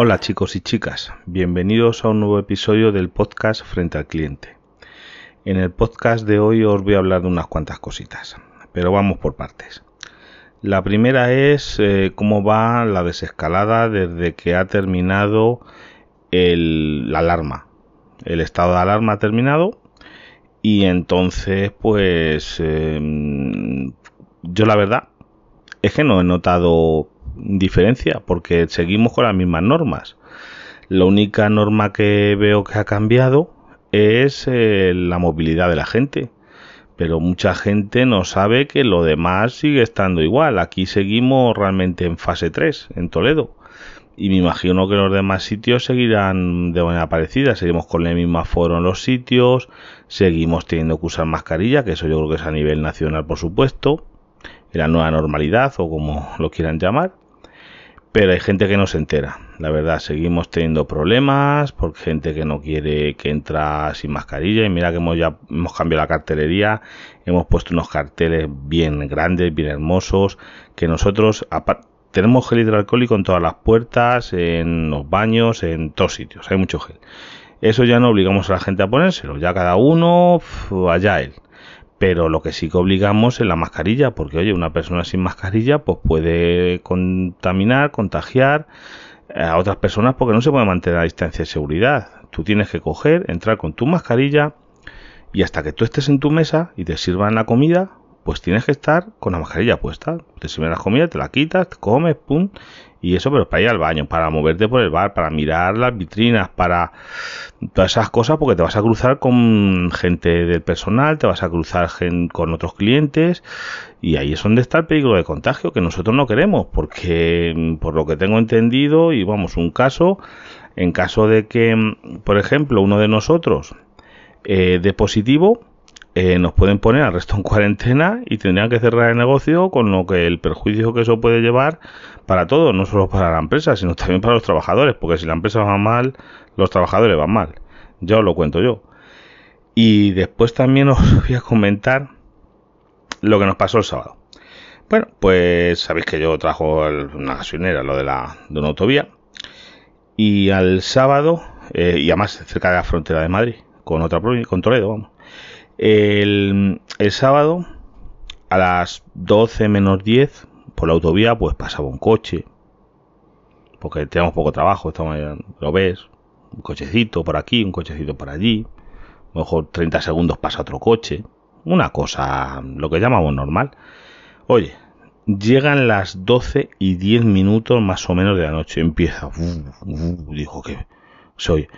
Hola chicos y chicas, bienvenidos a un nuevo episodio del podcast Frente al Cliente. En el podcast de hoy os voy a hablar de unas cuantas cositas, pero vamos por partes. La primera es eh, cómo va la desescalada desde que ha terminado la alarma. El estado de alarma ha terminado y entonces pues em, yo la verdad es que no he notado diferencia porque seguimos con las mismas normas. La única norma que veo que ha cambiado es eh, la movilidad de la gente. Pero mucha gente no sabe que lo demás sigue estando igual. Aquí seguimos realmente en fase 3, en Toledo. Y me imagino que los demás sitios seguirán de manera parecida. Seguimos con el mismo aforo en los sitios. Seguimos teniendo que usar mascarilla, que eso yo creo que es a nivel nacional, por supuesto. La nueva normalidad o como lo quieran llamar pero hay gente que no se entera. La verdad, seguimos teniendo problemas por gente que no quiere que entra sin mascarilla. Y mira que hemos ya hemos cambiado la cartelería, hemos puesto unos carteles bien grandes, bien hermosos, que nosotros tenemos gel hidroalcohólico en todas las puertas, en los baños, en todos sitios. Hay mucho gel. Eso ya no obligamos a la gente a ponérselo, ya cada uno allá él pero lo que sí que obligamos es la mascarilla, porque oye, una persona sin mascarilla pues puede contaminar, contagiar a otras personas porque no se puede mantener la distancia de seguridad. Tú tienes que coger, entrar con tu mascarilla y hasta que tú estés en tu mesa y te sirvan la comida, pues tienes que estar con la mascarilla puesta. Te sirven la comida, te la quitas, te comes, pum, y eso, pero para ir al baño, para moverte por el bar, para mirar las vitrinas, para todas esas cosas, porque te vas a cruzar con gente del personal, te vas a cruzar con otros clientes, y ahí es donde está el peligro de contagio, que nosotros no queremos, porque por lo que tengo entendido, y vamos, un caso, en caso de que, por ejemplo, uno de nosotros eh, de positivo, eh, nos pueden poner al resto en cuarentena y tendrían que cerrar el negocio con lo que el perjuicio que eso puede llevar para todos, no solo para la empresa, sino también para los trabajadores, porque si la empresa va mal, los trabajadores van mal. Ya os lo cuento yo. Y después también os voy a comentar lo que nos pasó el sábado. Bueno, pues sabéis que yo trajo una gasolinera, lo de la de una autovía. Y al sábado, eh, y además cerca de la frontera de Madrid, con otra provincia, con Toledo, vamos. El, sábado, a las 12 menos 10, por la autovía, pues pasaba un coche. Porque tenemos poco trabajo, estamos, lo ves. Un cochecito por aquí, un cochecito por allí. A lo mejor 30 segundos pasa otro coche. Una cosa, lo que llamamos normal. Oye, llegan las 12 y 10 minutos más o menos de la noche. Empieza. dijo que soy.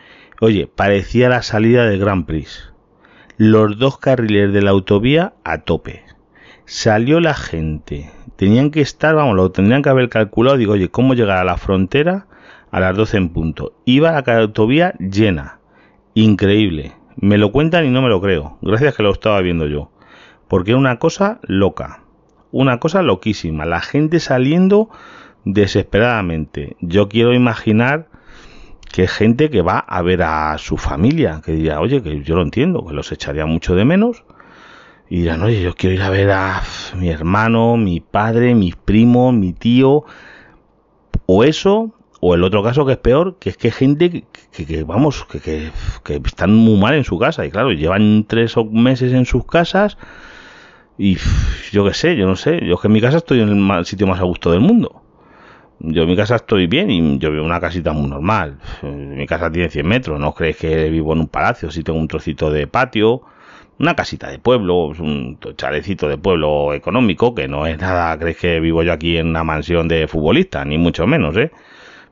Oye, parecía la salida del Grand Prix los dos carriles de la autovía a tope. Salió la gente. Tenían que estar, vamos, lo tendrían que haber calculado. Digo, oye, ¿cómo llegar a la frontera a las 12 en punto? Iba la autovía llena. Increíble. Me lo cuentan y no me lo creo. Gracias que lo estaba viendo yo. Porque era una cosa loca. Una cosa loquísima. La gente saliendo desesperadamente. Yo quiero imaginar que gente que va a ver a su familia, que diría, oye, que yo lo entiendo, que los echaría mucho de menos, y dirán, oye, yo quiero ir a ver a mi hermano, mi padre, mis primos, mi tío, o eso, o el otro caso que es peor, que es que gente que, vamos, que, que, que, están muy mal en su casa, y claro, llevan tres meses en sus casas, y yo qué sé, yo no sé, yo que en mi casa estoy en el sitio más a gusto del mundo yo en mi casa estoy bien y yo vivo en una casita muy normal. Mi casa tiene 100 metros, no crees que vivo en un palacio, si tengo un trocito de patio, una casita de pueblo, un chalecito de pueblo económico, que no es nada, crees que vivo yo aquí en una mansión de futbolista, ni mucho menos, ¿eh?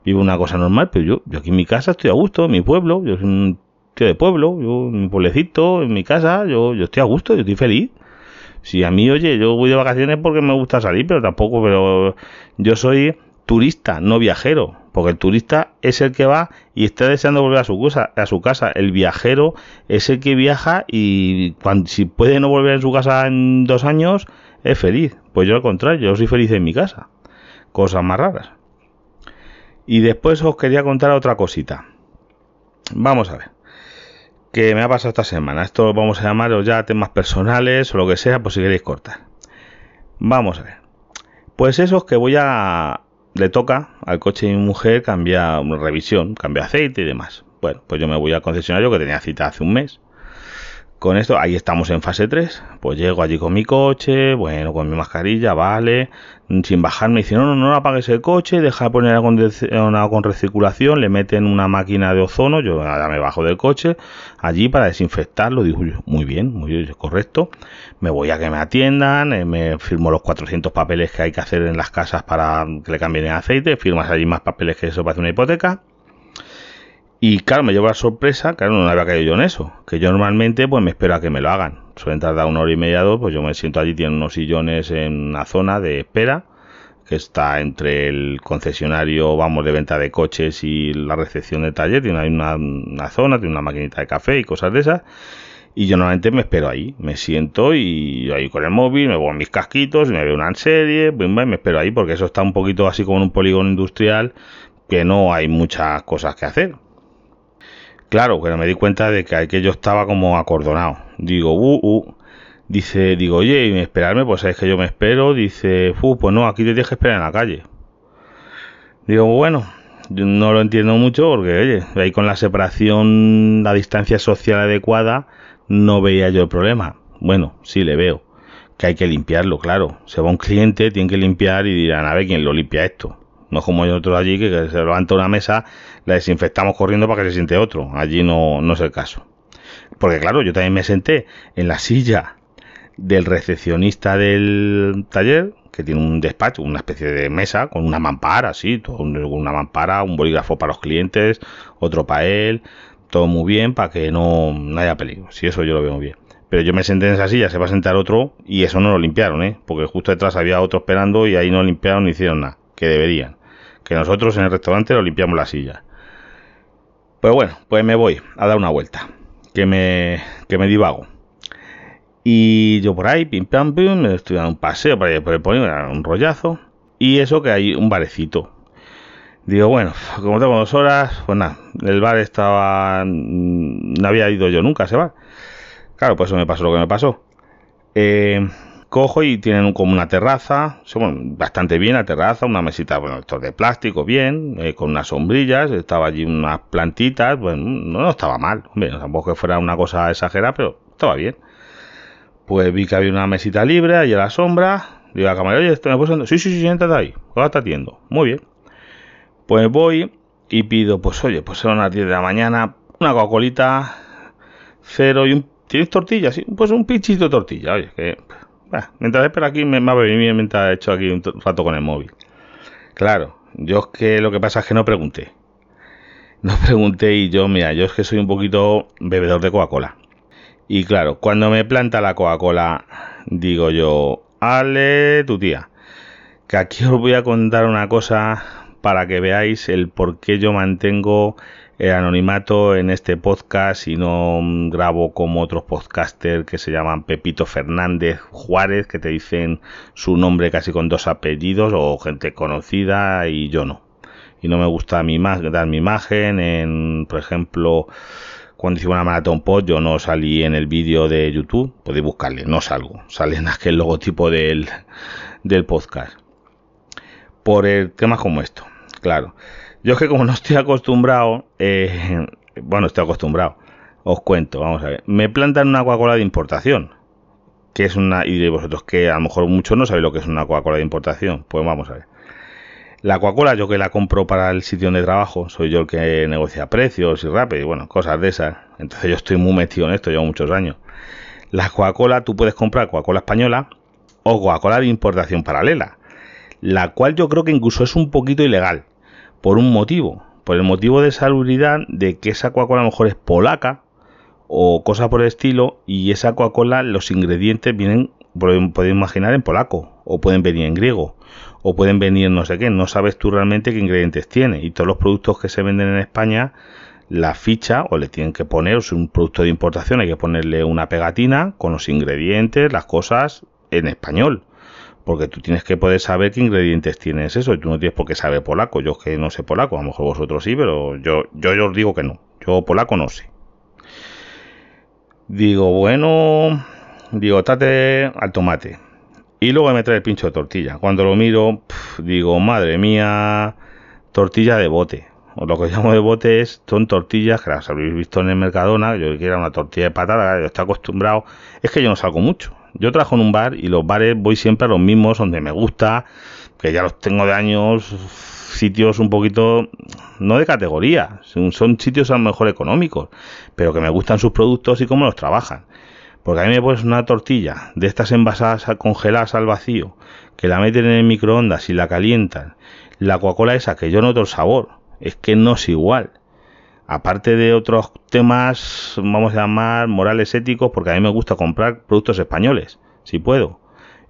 Vivo una cosa normal, pero yo, yo aquí en mi casa estoy a gusto, en mi pueblo, yo soy un tío de pueblo, yo en mi pueblecito, en mi casa, yo, yo estoy a gusto, yo estoy feliz. Si a mí, oye, yo voy de vacaciones porque me gusta salir, pero tampoco, pero yo soy turista, no viajero, porque el turista es el que va y está deseando volver a su casa, a su casa. El viajero es el que viaja y cuando, si puede no volver a su casa en dos años, es feliz. Pues yo al contrario, yo soy feliz en mi casa. Cosas más raras. Y después os quería contar otra cosita. Vamos a ver. Que me ha pasado esta semana. Esto lo vamos a llamaros ya temas personales o lo que sea, pues si queréis cortar. Vamos a ver. Pues eso es que voy a, le toca al coche de mi mujer cambiar una revisión, cambiar aceite y demás. Bueno, pues yo me voy al concesionario que tenía cita hace un mes con esto, ahí estamos en fase 3. Pues llego allí con mi coche, bueno, con mi mascarilla, vale. Sin bajar me dicen, no, no, no apagues el coche, deja de poner una con recirculación, le meten una máquina de ozono, yo ya me bajo del coche, allí para desinfectarlo. Digo, muy bien, muy bien, correcto. Me voy a que me atiendan, eh, me firmo los 400 papeles que hay que hacer en las casas para que le cambien el aceite, firmas allí más papeles que eso para hacer una hipoteca y claro, me llevo la sorpresa, claro, no había caído yo en eso, que yo normalmente pues me espero a que me lo hagan. Suelen tardar una hora y media, dos, pues yo me siento allí, tienen unos sillones en una zona de espera, que está entre el concesionario, vamos, de venta de coches y la recepción del taller, tiene ahí una, zona, tiene una maquinita de café y cosas de esas. Y yo normalmente me espero ahí, me siento y ahí con el móvil, me pongo mis casquitos, me veo una serie, me espero ahí porque eso está un poquito así como en un polígono industrial que no hay muchas cosas que hacer. Claro, pero me di cuenta de que aquello estaba como acordonado. Digo, uh, uh. Dice, digo, oye, y esperarme, pues sabes que yo me espero. Dice, uh, pues no, aquí te tienes que esperar en la calle. Digo, bueno, yo no lo entiendo mucho porque, oye, ahí con la separación, la distancia social adecuada, no veía yo el problema. Bueno, sí le veo. Que hay que limpiarlo, claro. Se va un cliente, tiene que limpiar y dirán, a ver quién lo limpia esto. No como hay otros allí que, se levanta una mesa, la desinfectamos corriendo para que se siente otro. Allí no, no es el caso. Porque claro, yo también me senté en la silla del recepcionista del taller, que tiene un despacho, una especie de mesa con una mampara, sí, todo, una mampara, un bolígrafo para los clientes, otro para él, todo muy bien para que no, no haya peligro. Si eso yo lo veo muy bien. Pero yo me senté en esa silla, se va a sentar otro y eso no lo limpiaron, ¿eh? Porque justo detrás había otro esperando y ahí no limpiaron ni hicieron nada, que deberían que nosotros en el restaurante lo limpiamos la silla. Pues bueno, pues me voy a dar una vuelta, que me, que me divago. Y yo por ahí, pim pam pim, me estoy dando un paseo por, ahí, por el un rollazo. Y eso que hay un barecito. Digo, bueno, como tengo dos horas, pues nada, el bar estaba. No había ido yo nunca a ese bar. Claro, pues eso me pasó lo que me pasó. Eh, cojo y tienen como una terraza, bastante bien la terraza, una mesita, bueno, esto de plástico, bien, eh, con unas sombrillas, estaba allí unas plantitas, bueno, no, estaba mal, hombre, tampoco que fuera una cosa exagerada, pero estaba bien. Pues vi que había una mesita libre ahí a la sombra, digo a la cámara, oye, ¿esto me puedo Sí, sí, sí, siéntate ahí, ahora está atiendo, muy bien. Pues voy y pido, pues oye, pues son las 10 de la mañana, una Coca-Colita, cero y un... ¿Tienes tortillas? pues un pinchito de tortilla, oye, que mientras espero aquí me, va a venir mientras he hecho aquí un rato con el móvil. Claro, yo es que lo que pasa es que no pregunté. No pregunté y yo, mira, yo es que soy un poquito bebedor de Coca-Cola. Y claro, cuando me planta la Coca-Cola, digo yo, Ale, tu tía, que aquí os voy a contar una cosa para que veáis el por qué yo mantengo el anonimato en este podcast y no grabo como otros podcasters que se llaman Pepito Fernández Juárez, que te dicen su nombre casi con dos apellidos o gente conocida y yo no. Y no me gusta mi dar mi imagen en, por ejemplo, cuando hice una maratón pod yo no salí en el vídeo de YouTube, podéis buscarle, no salgo, sale en aquel logotipo del, del podcast. Por el temas como esto, claro. Yo es que como no estoy acostumbrado, eh, bueno, estoy acostumbrado, os cuento, vamos a ver. Me plantan una Coca-Cola de importación, que es una, y vosotros que a lo mejor muchos no sabéis lo que es una Coca-Cola de importación, pues vamos a ver. La Coca-Cola yo que la compro para el sitio donde trabajo, soy yo el que negocia precios y rápido y bueno, cosas de esas. Entonces yo estoy muy metido en esto, llevo muchos años. La Coca-Cola, tú puedes comprar Coca-Cola española o Coca-Cola de importación paralela, la cual yo creo que incluso es un poquito ilegal por un motivo, por el motivo de salubridad de que esa Coca-Cola a lo mejor es polaca o cosa por el estilo y esa Coca-Cola los ingredientes vienen, podéis imaginar, en polaco o pueden venir en griego o pueden venir no sé qué, no sabes tú realmente qué ingredientes tiene y todos los productos que se venden en España la ficha o le tienen que poner, o es un producto de importación, hay que ponerle una pegatina con los ingredientes, las cosas en español porque tú tienes que poder saber qué ingredientes tienes eso y tú no tienes por qué saber polaco. Yo que no sé polaco, a lo mejor vosotros sí, pero yo, yo, os digo que no. Yo polaco no sé. Digo, bueno, digo, tate al tomate. Y luego me trae el pincho de tortilla. Cuando lo miro, digo, madre mía, tortilla de bote. O lo que llamo de bote es, son tortillas que las habéis visto en el Mercadona. Yo que era una tortilla de patata, yo estoy acostumbrado. Es que yo no salgo mucho. Yo trabajo en un bar y los bares voy siempre a los mismos donde me gusta, que ya los tengo de años, sitios un poquito, no de categoría, son sitios a lo mejor económicos, pero que me gustan sus productos y cómo los trabajan. Porque a mí me pones una tortilla de estas envasadas congeladas al vacío, que la meten en el microondas y la calientan. La Coca-Cola esa que yo noto el sabor, es que no es igual. Aparte de otros temas, vamos a llamar morales éticos, porque a mí me gusta comprar productos españoles, si puedo.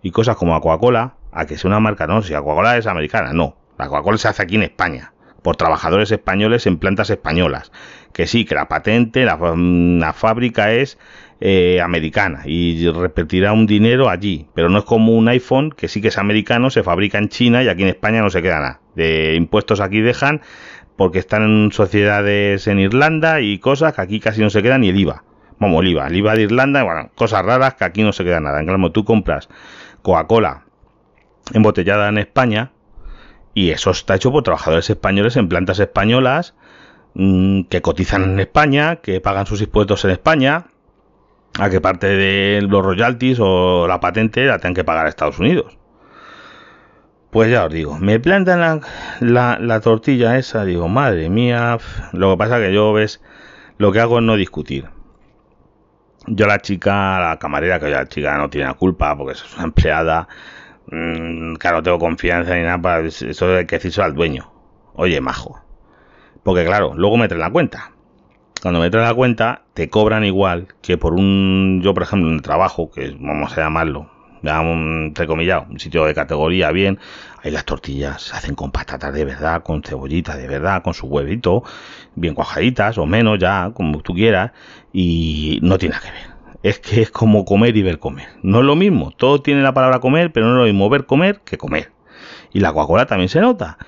Y cosas como la Coca-Cola, a que sea una marca, no, si la Coca-Cola es americana, no. La Coca-Cola se hace aquí en España, por trabajadores españoles en plantas españolas. Que sí, que la patente, la, la fábrica es eh, americana y repetirá un dinero allí, pero no es como un iPhone que sí que es americano, se fabrica en China y aquí en España no se queda nada. De impuestos aquí dejan porque están en sociedades en Irlanda y cosas que aquí casi no se queda ni el IVA. Vamos, el IVA, el IVA de Irlanda, bueno, cosas raras que aquí no se queda nada. En cambio, tú compras Coca-Cola embotellada en España y eso está hecho por trabajadores españoles en plantas españolas mm, que cotizan en España, que pagan sus impuestos en España a que parte de los royalties o la patente la tengan que pagar a Estados Unidos. Pues ya os digo, me plantan la, tortilla esa, digo, madre mía, lo que pasa que yo ves, lo que hago es no discutir. Yo la chica, la camarera, que la chica no tiene la culpa porque es una empleada, mmm, claro, no tengo confianza ni nada, para, eso hay que decirlo al dueño. Oye, majo. Porque claro, luego me traen la cuenta cuando me trae la cuenta, te cobran igual que por un, yo por ejemplo, el trabajo, que vamos a llamarlo, entre comillas, un sitio de categoría bien, ahí las tortillas se hacen con patatas de verdad, con cebollita de verdad, con su huevito, bien cuajaditas o menos ya, como tú quieras, y no tiene nada que ver. Es que es como comer y ver comer. No es lo mismo, todo tiene la palabra comer, pero no es lo mismo ver comer que comer. Y la Coca-Cola también se nota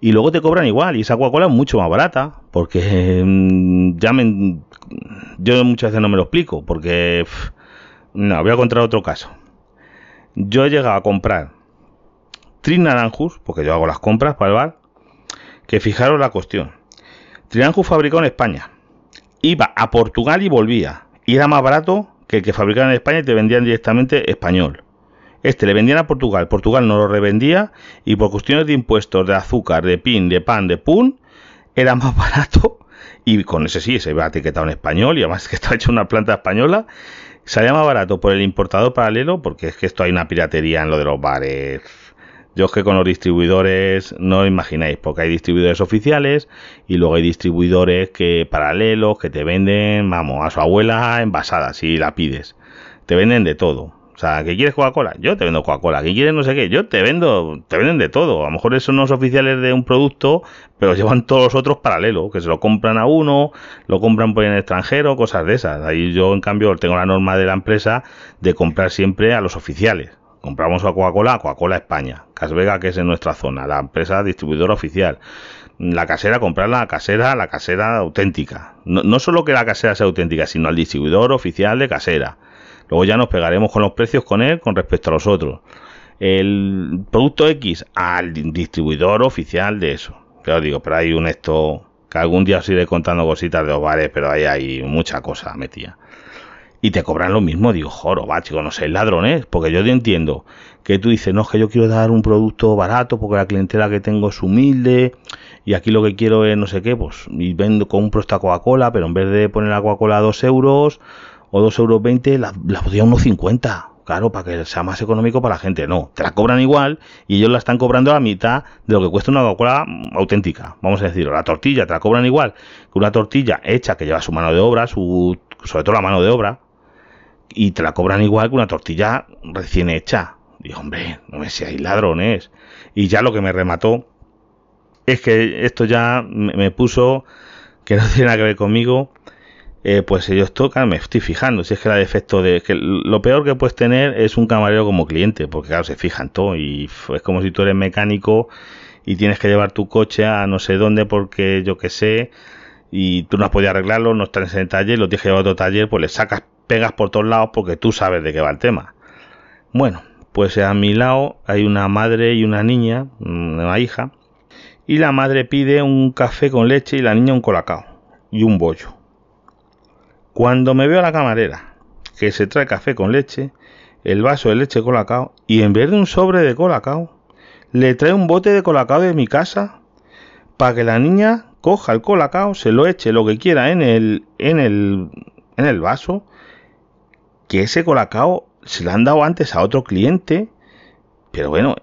y luego te cobran igual y esa Coca-Cola es mucho más barata porque mm, ya me, yo muchas veces no me lo explico porque no voy a contar otro caso yo he llegado a comprar Trinaranjus porque yo hago las compras para el bar que fijaros la cuestión. Trinaranjus fabricado en España. Iba a Portugal y volvía. Y era más barato que el que fabricaban en España y te vendían directamente español. Este le vendían a Portugal, Portugal no lo revendía y por cuestiones de impuestos, de azúcar, de pin, de pan, de pun, era más barato. Y con ese sí, se iba etiquetado en español y además que está hecho una planta española, salía más barato por el importador paralelo porque es que esto hay una piratería en lo de los bares. Yo es que con los distribuidores no imagináis, porque hay distribuidores oficiales y luego hay distribuidores que paralelos que te venden, vamos, a su abuela envasada si la pides. Te venden de todo sea, ¿qué quieres Coca-Cola? Yo te vendo Coca-Cola. ¿Qué quieres no sé qué? Yo te vendo, te venden de todo. A lo mejor son los oficiales de un producto, pero llevan todos los otros paralelos, que se lo compran a uno, lo compran por el extranjero, cosas de esas. Ahí yo, en cambio, tengo la norma de la empresa de comprar siempre a los oficiales. Compramos a Coca-Cola, Coca-Cola España. Casvega, que es en nuestra zona, la empresa distribuidora oficial. La casera, comprar la casera, la casera auténtica. No solo que la casera sea auténtica, sino al distribuidor oficial de casera Luego ya nos pegaremos con los precios con él con respecto a los otros. El producto X al distribuidor oficial de eso. Pero digo, pero hay un esto que algún día os iré contando cositas de los bares, pero ahí hay mucha cosa metida. Y te cobran lo mismo, digo, joro, va, chico, no sé, ladrones, porque yo te entiendo que tú dices, no, es que yo quiero dar un producto barato porque la clientela que tengo es humilde y aquí lo que quiero es no sé qué, pues y vendo, compro esta Coca-Cola, pero en vez de poner la Coca-Cola a 2 euros, o 2,20 euros, la, la podía 1,50. Claro, para que sea más económico para la gente. No, te la cobran igual y ellos la están cobrando a la mitad de lo que cuesta una Coca-Cola auténtica. Vamos a decirlo, la tortilla te la cobran igual que una tortilla hecha que lleva su mano de obra, su, sobre todo la mano de obra, y te la cobran igual que una tortilla recién hecha. Digo, hombre, no me seáis ladrones. Y ya lo que me remató es que esto ya me puso que no tiene nada que ver conmigo eh, pues ellos tocan, me estoy fijando, si es que la defecto de que lo peor que puedes tener es un camarero como cliente, porque claro, se fijan todo y es como si tú eres mecánico y tienes que llevar tu coche a no sé dónde porque yo que sé y tú no has podido arreglarlo, no estás en ese taller, lo tienes que llevar a otro taller, pues le sacas pegas por todos lados porque tú sabes de qué va el tema. Bueno, pues a mi lado hay una madre y una niña, una hija, y la madre pide un café con leche y la niña un colacao y un bollo. Cuando me veo a la camarera que se trae café con leche, el vaso de leche colacao y en vez de un sobre de colacao, le trae un bote de colacao de mi casa para que la niña coja el colacao, se lo eche lo que quiera en el, en el, en el vaso, que ese colacao se lo han dado antes a otro cliente, pero bueno,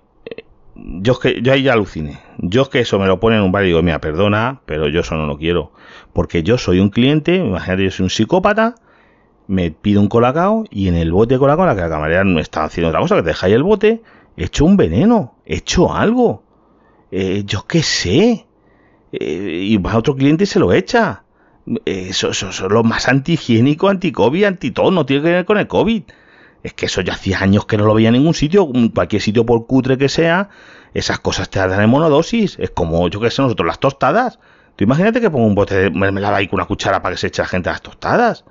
yo es que yo ahí ya aluciné. Yo es que eso me lo pone en un bar y digo, mira, perdona, pero yo eso no lo quiero. Porque yo soy un cliente, imagínate, yo soy un psicópata, me pido un colacao y en el bote de colacao, la que la camarera no está haciendo otra cosa, que te dejáis el bote, he hecho un veneno, he hecho algo. Eh, yo qué sé. Eh, y va otro cliente y se lo echa. Eso, eso, eso, es lo más antihigiénico, anti-COVID, anti-todo, no tiene que ver con el COVID. Es que eso ya hacía años que no lo veía en ningún sitio, cualquier sitio por cutre que sea, esas cosas te dan en monodosis. Es como, yo que sé, nosotros las tostadas. Tú imagínate que pongo un bote de mermelada ahí con una cuchara para que se eche la gente a las tostadas.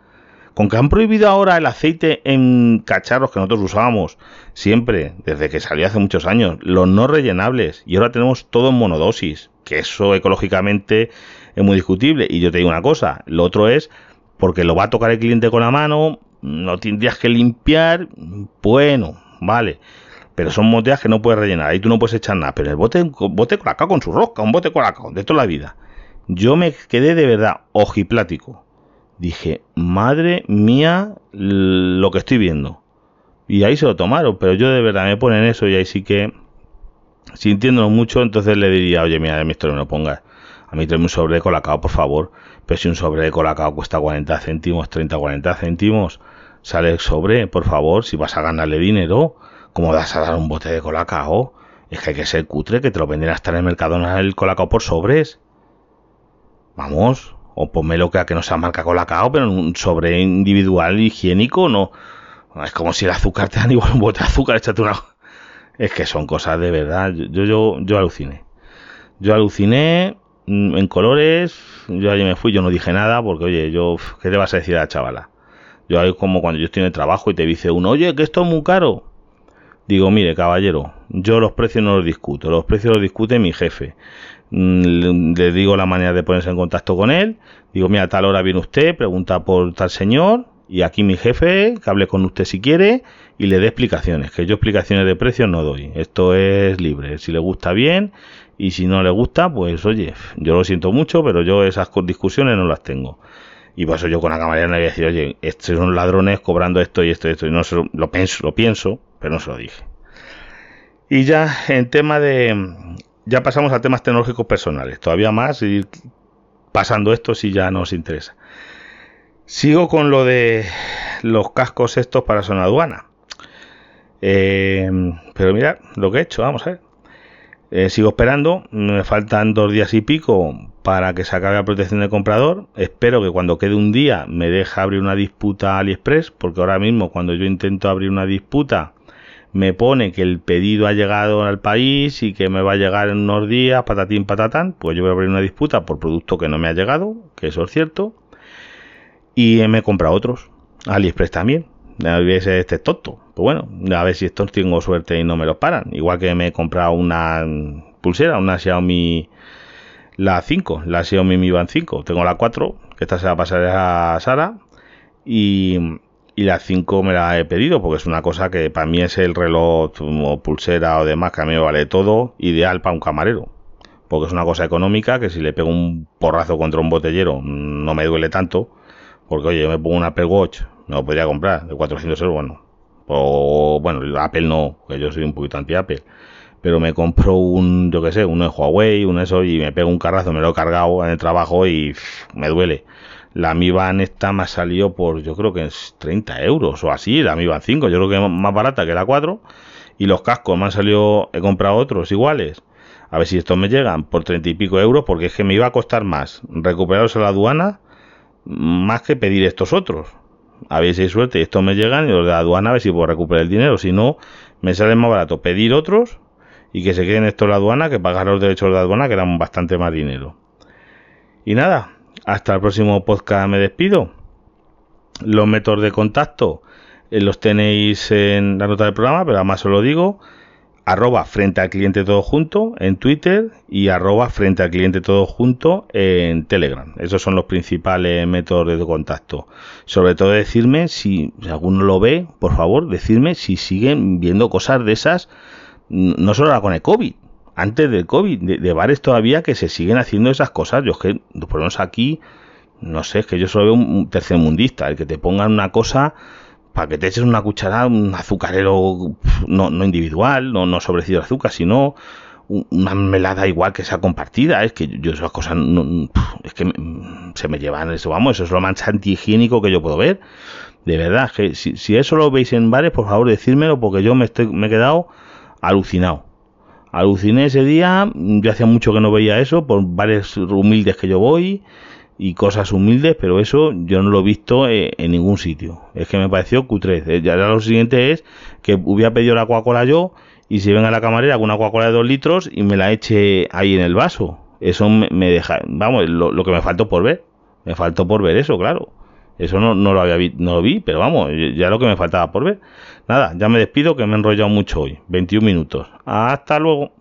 Con que han prohibido ahora el aceite en cacharros que nosotros usábamos siempre, desde que salió hace muchos años, los no rellenables, y ahora tenemos todo en monodosis, que eso ecológicamente es muy discutible. Y yo te digo una cosa, lo otro es porque lo va a tocar el cliente con la mano, no tendrías que limpiar, bueno, vale. Pero son botellas que no puedes rellenar, ahí tú no puedes echar nada. Pero el bote, bote colacao con su rosca, un bote colacao, de toda la vida. Yo me quedé de verdad ojiplático. Dije, madre mía, lo que estoy viendo. Y ahí se lo tomaron, pero yo de verdad me ponen eso y ahí sí que, sintiéndolo mucho, entonces le diría, oye, mira, mi historia no lo pongas. A mí tráeme un sobre de colacao, por favor. Pero si un sobre de colacao cuesta 40 céntimos, 30, 40 céntimos, sale el sobre, por favor, si vas a ganarle dinero, ¿cómo vas a dar un bote de colacao? Es que hay que ser cutre, que te lo venden hasta en el mercado el colacao por sobres. Vamos, o ponme lo que a que no sea marca colacao, pero un sobre individual higiénico, no. Es como si el azúcar te dan igual un bote de azúcar, échate una. Es que son cosas de verdad. Yo, yo, yo aluciné. Yo aluciné mm, en colores. Yo allí me fui, yo no dije nada, porque oye, yo, ¿qué te vas a decir a la chavala? Yo es como cuando yo estoy en el trabajo y te dice uno, oye, que esto es muy caro. Digo, mire, caballero, yo los precios no los discuto, los precios los discute mi jefe. Mm, le digo la manera de ponerse en contacto con él. Digo, mira, a tal hora viene usted, pregunta por tal señor, y aquí mi jefe, que hable con usted si quiere, y le dé explicaciones, que yo explicaciones de precios no doy. Esto es libre. Si le gusta bien, y si no le gusta, pues oye, yo lo siento mucho, pero yo esas discusiones no las tengo. Y por eso yo con la camarera le voy a decir, oye, estos son ladrones cobrando esto y esto y esto. Y no se lo, pienso, lo pienso, pero no se lo dije. Y ya en tema de... Ya pasamos a temas tecnológicos personales. Todavía más, ir pasando esto si ya nos interesa. Sigo con lo de los cascos estos para zona aduana. Eh, pero mira lo que he hecho, vamos a ver. Eh, sigo esperando, me faltan dos días y pico para que se acabe la protección del comprador. Espero que cuando quede un día me deje abrir una disputa AliExpress, porque ahora mismo cuando yo intento abrir una disputa me pone que el pedido ha llegado al país y que me va a llegar en unos días, patatín patatán, pues yo voy a abrir una disputa por producto que no me ha llegado, que eso es cierto, y me he comprado otros, AliExpress también. A ver este tonto. Pues bueno, a ver si estos tengo suerte y no me los paran. Igual que me he comprado una pulsera, una Xiaomi la 5, la Xiaomi Mi Band 5. Tengo la 4, que esta se va a pasar a Sara. Y, y la 5 me la he pedido porque es una cosa que para mí es el reloj o pulsera o demás que a mí me vale todo, ideal para un camarero. Porque es una cosa económica que si le pego un porrazo contra un botellero no me duele tanto. Porque oye, yo me pongo un Apple Watch, no lo podría comprar de 400 euros, bueno. O bueno, Apple no, porque yo soy un poquito anti-Apple pero me compro un, yo que sé, uno de Huawei, uno de eso, y me pego un carrazo, me lo he cargado en el trabajo y me duele. La Mi Band esta me salido por, yo creo que es 30 euros o así, la Mi Band 5, yo creo que es más barata que la 4. Y los cascos me han salido, he comprado otros iguales. A ver si estos me llegan por 30 y pico euros, porque es que me iba a costar más recuperarlos a la aduana, más que pedir estos otros. A ver si hay suerte estos me llegan y los de la aduana a ver si puedo recuperar el dinero. Si no, me sale más barato pedir otros y que se queden esto en la aduana que pagar los derechos de aduana que eran bastante más dinero. Y nada, hasta el próximo podcast me despido. Los métodos de contacto eh, los tenéis en la nota del programa, pero además os lo digo arroba frente al cliente todo junto en Twitter y arroba frente al cliente todo junto en Telegram. Esos son los principales métodos de contacto. Sobre todo decirme si, alguno lo ve, por favor, decirme si siguen viendo cosas de esas, no solo con el COVID, antes del COVID, de, bares todavía que se siguen haciendo esas cosas. Yo es que, por lo menos aquí, no sé, es que yo solo veo un tercermundista, el que te pongan una cosa para que te eches una cucharada, un azucarero no, no individual, no, no sobrecido de azúcar, sino una melada igual que sea compartida. Es que yo esas cosas es que se me llevan eso, vamos, eso es lo más antihigiénico que yo puedo ver. De verdad, que si, si eso lo veis en bares, por favor decírmelo porque yo me, estoy, me he quedado alucinado. Aluciné ese día, yo hacía mucho que no veía eso, por bares humildes que yo voy y cosas humildes, pero eso yo no lo he visto eh, en ningún sitio. Es que me pareció cutre. Eh, ya lo siguiente es que hubiera pedido la Coca-Cola yo y si venga la camarera con una Coca-Cola de dos litros y me la eche ahí en el vaso. Eso me, deja, vamos, lo, que me faltó por ver. Me faltó por ver eso, claro. Eso no, no lo había vi, no lo vi, pero vamos, ya lo que me faltaba por ver. Nada, ya me despido que me he enrollado mucho hoy. 21 minutos. Hasta luego.